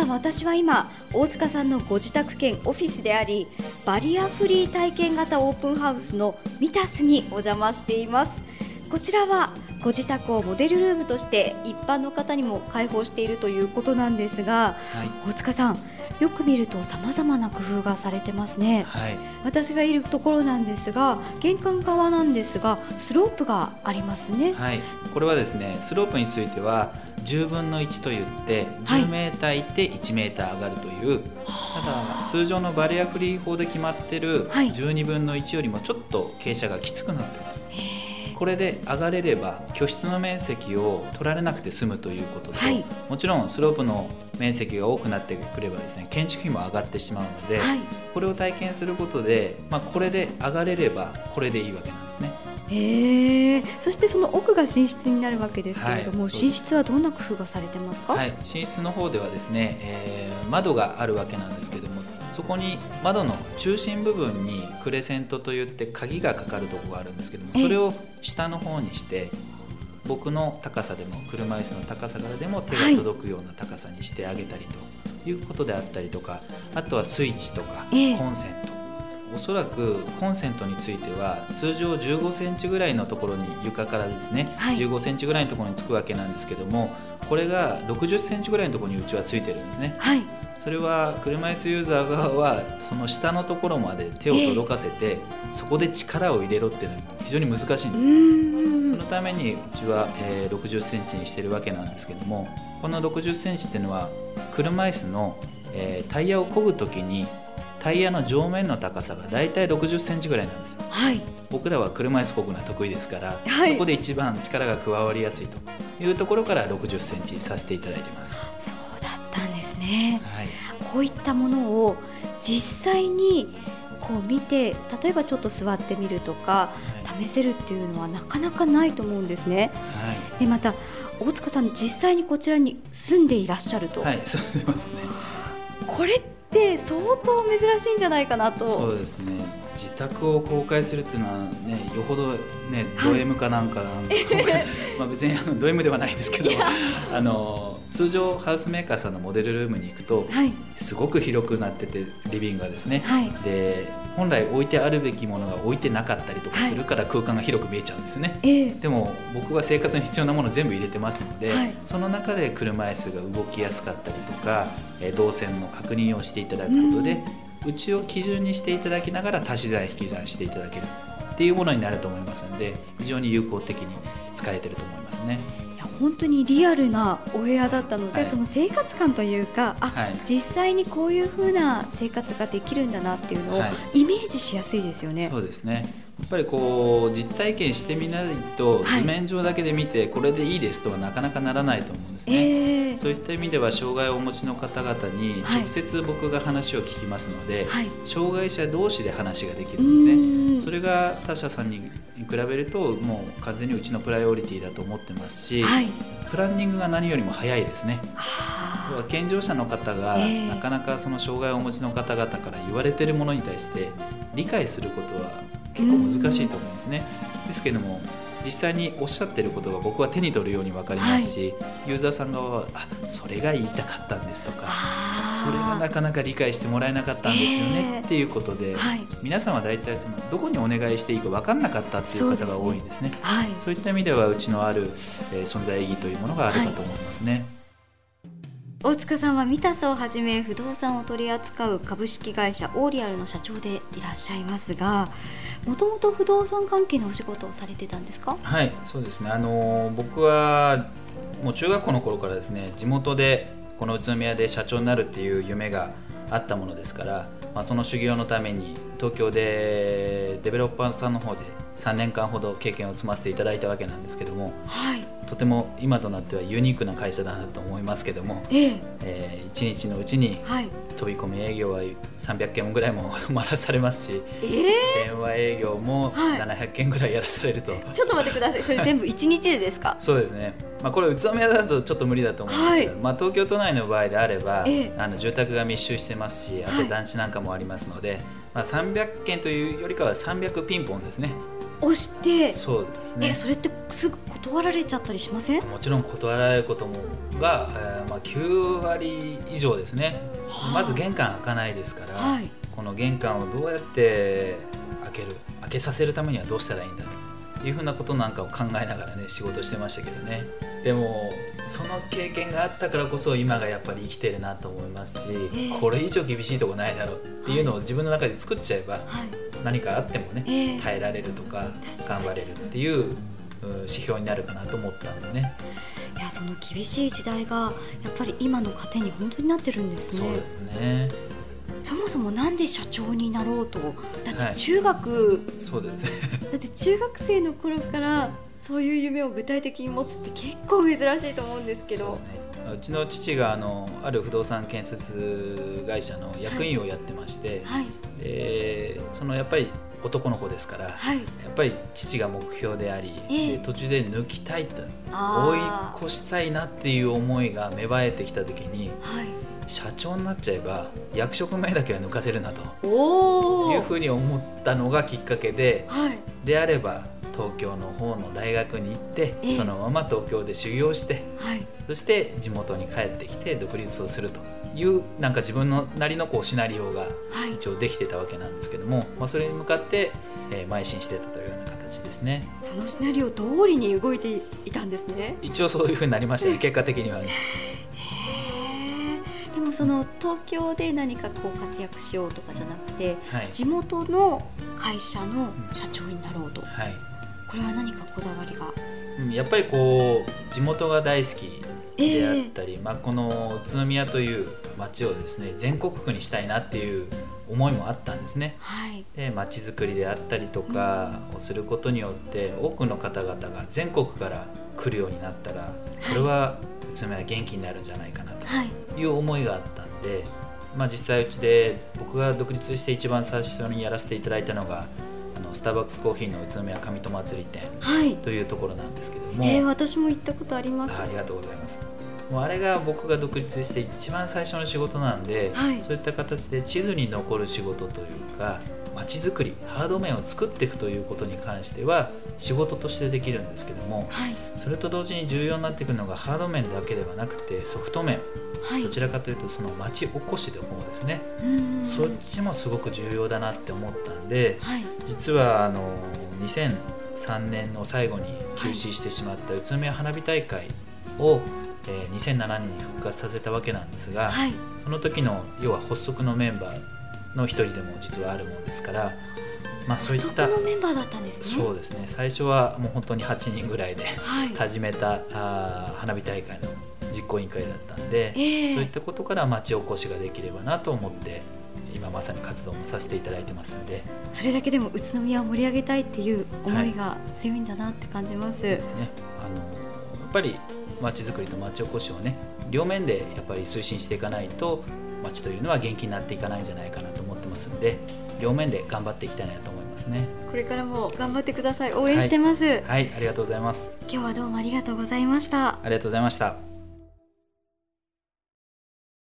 さあ私は今大塚さんのご自宅兼オフィスでありバリアフリー体験型オープンハウスのミタスにお邪魔しています。こちらはご自宅をモデルルームとして一般の方にも開放しているということなんですが、はい、大塚さんよく見るとさまざまな工夫がされてますね、はい、私がいるところなんですが玄関側なんですがスロープがありますね、はい、これはですねスロープについては10分の1といって10メーターいって1メーター上がるという、はい、ただ通常のバリアフリー法で決まってる12分の1よりもちょっと傾斜がきつくなってます。これで上がれれば居室の面積を取られなくて済むということと、はい、もちろんスロープの面積が多くなってくればですね建築費も上がってしまうので、はい、これを体験することで、まあ、これで上がれればこれでいいわけなんですね。へえそしてその奥が寝室になるわけですけれども、はい、寝室はどんな工夫がされてますか、はい、寝室の方ではですね、えー、窓があるわけなんですけそこに窓の中心部分にクレセントといって鍵がかかるところがあるんですけどもそれを下の方にして僕の高さでも車椅子の高さからでも手が届くような高さにしてあげたりということであったりとかあとはスイッチとかコンセント。おそらくコンセントについては通常15センチぐらいのところに床からですね、はい、15センチぐらいのところにつくわけなんですけどもこれが60センチぐらいのところにうちはついてるんですね。はいそれは車椅子ユーザー側はその下のところまで手を届かせて、そこで力を入れろっていうのは非常に難しいんです。そのためにうちは、えー、60センチにしてるわけなんですけどもこの60センチっていうのは車椅子の、えー、タイヤを漕ぐ時にタイヤの上面の高さがだいたい60センチぐらいなんです、はい、僕らは車椅子漕ぐのは得意ですから、はい、そこで一番力が加わりやすいというところから60センチにさせていただいてますね、はいこういったものを実際にこう見て例えばちょっと座ってみるとか、試せるっていうのはなかなかないと思うんですね。はい、でまた大塚さん実際にこちらに住んでいらっしゃると。はい、そうですね。これって相当珍しいんじゃないかなと。そうですね。自宅を公開するっていうのはねよほどねド M かなんかなんか、はい、まあ別にド M ではないですけどあの通常ハウスメーカーさんのモデルルームに行くと、はい、すごく広くなっててリビングがですね、はい、で本来置いてあるべきものが置いてなかったりとかするから空間が広く見えちゃうんですね、はい、でも僕は生活に必要なもの全部入れてますので、その中で車椅子が動きやすかったりとか、え動線の確認をしていただくことで、うちを基準にしていただきながら足し算引き算していただけるっていうものになると思いますので非常に有効的に使えてると思いますね。本当にリアルなお部屋だったので、はい、その生活感というかあ、はい、実際にこういうふうな生活ができるんだなっていうのをイメージしやすいですよね。そうですねぱりこう実体験してみないと図面上だけで見てこれでいいですとはなかなかならないと思うんですね、えー、そういった意味では障害をお持ちの方々に直接僕が話を聞きますので、はい、障害者同士で話ができるんですね。それが他社さんに比べるともう完全にうちのプライオリティだと思ってますし、はい、プランニングが何よりも早いですね。健常者の方が、なかなかその障害をお持ちの方々から言われてるものに対して理解することは結構難しいと思うんですね。ですけども実際におっしゃってることが僕は手に取るように分かりますし、はい、ユーザーさん側はあそれが言いたかったんですとかそれがなかなか理解してもらえなかったんですよね、っていうことで、はい、皆さんは大体そのどこにお願いしていいか分かんなかったっていう方が多いんですね。そう、ねはい、そういった意味ではうちのある、えー、存在意義というものがあるかと思いますね。大塚さんはミタスをはじめ不動産を取り扱う株式会社オーリアルの社長でいらっしゃいますがもともと不動産関係のお仕事をされてたんですか？はいそうですね。あの僕はもう中学校の頃からですね地元でこの宇都宮で社長になるっていう夢があったものですから、まあ、その修行のために東京でデベロッパーさんの方で3年間ほど経験を積ませていただいたわけなんですけども、はい、とても今となってはユニークな会社だなと思いますけども、ええ。えー、1日のうちに飛び込み営業は300件ぐらいも回らされますし、えー、電話営業も700件ぐらいやらされると、はい、ちょっと待ってください。それ全部1日でですか？そうですね、まあ、これ宇都宮だとちょっと無理だと思うんですが、はい、まあ、東京都内の場合であれば、えー、あの住宅が密集してますしあと団地なんかもありますので、はい、まあ、300件というよりかは300ピンポンですね押してそうですね。えそれってすぐ断られちゃったりしません？もちろん断られることもが、えーまあ、9割以上ですね、はあ。まず玄関開かないですから、はい。この玄関をどうやって開ける開けさせるためにはどうしたらいいんだというふうなことなんかを考えながらね仕事してましたけどね。でもその経験があったからこそ今がやっぱり生きてるなと思いますし、ええ。これ以上厳しいとこないだろうっていうのを自分の中で作っちゃえば、はい。何かあってもね、ええ。耐えられるとか頑張れるっていううん指標になるかなと思ったんでね。いやその厳しい時代がやっぱり今の糧に本当になってるんですね。そうですねそもそもなんで社長になろうと。だっはい。て中学、そうです。ね だって中学生の頃からそういう夢を具体的に持つって結構珍しいと思うんですけど。そうですね。うちの父があのある不動産建設会社の役員をやってまして、はい。でそのやっぱり男の子ですから、はい。やっぱり父が目標であり、ええ。で途中で抜きたいと追い越したいなっていう思いが芽生えてきた時にはい社長になっちゃえば役職名だけは抜かせるなと。いうふうに思ったのがきっかけではい。であれば東京の方の大学に行って、ええ。そのまま東京で修行してはい。そして地元に帰ってきて独立をするというなんか自分のなりのこうシナリオがはい。一応できてたわけなんですけども、まあ、それに向かって、えー邁進してたというような形ですね。そのシナリオ通りに動いていたんですね。一応そういうふうになりましたね。結果的にはねその東京で何かこう活躍しようとかじゃなくてはい、地元の会社の社長になろうと。はい。これは何かこだわりが？うん、やっぱりこう地元が大好きであったり、まあ、この宇都宮という町をですね全国区にしたいなっていう思いもあったんですね。はい。で町づくりであったりとかをすることによって多くの方々が全国から来るようになったらこれは宇都宮は元気になるんじゃないかなはい。という思いがあったんで、まあ、実際うちで僕が独立して一番最初にやらせていただいたのがあのスターバックスコーヒーの宇都宮上戸祭り店はい。というところなんですけども、えー、私も行ったことあります。あありがとうございます。もうあれが僕が独立して一番最初の仕事なんで、はい。そういった形で地図に残る仕事というか街づくりハード面を作っていくということに関しては仕事としてできるんですけどもはい。それと同時に重要になってくるのがハード面だけではなくてソフト面。はい。どちらかというとその町おこしの方ですね。うん。そっちもすごく重要だなって思ったんではい。実はあの2003年の最後に休止してしまった宇都宮花火大会を、えー2007年に復活させたわけなんですが、はい。その時の要は発足のメンバーの一人でも実はあるもんですから、まあ、そういっそたメンバーだったんですね。そうですね。最初はもう本当に8人ぐらいではい。始めたあー花火大会の実行委員会だったんで、ええ。そういったことから町おこしができればなと思って今まさに活動もさせていただいてますんで、それだけでも宇都宮を盛り上げたいっていう思いが強いんだなって感じます、ね、あのやっぱり町づくりと町おこしをね両面でやっぱり推進していかないと町というのは元気になっていかないんじゃないかなますので両面で頑張っていきたいなと思いますね。これからも頑張ってください。応援してます、はいありがとうございます。今日はどうもありがとうございました。ありがとうございました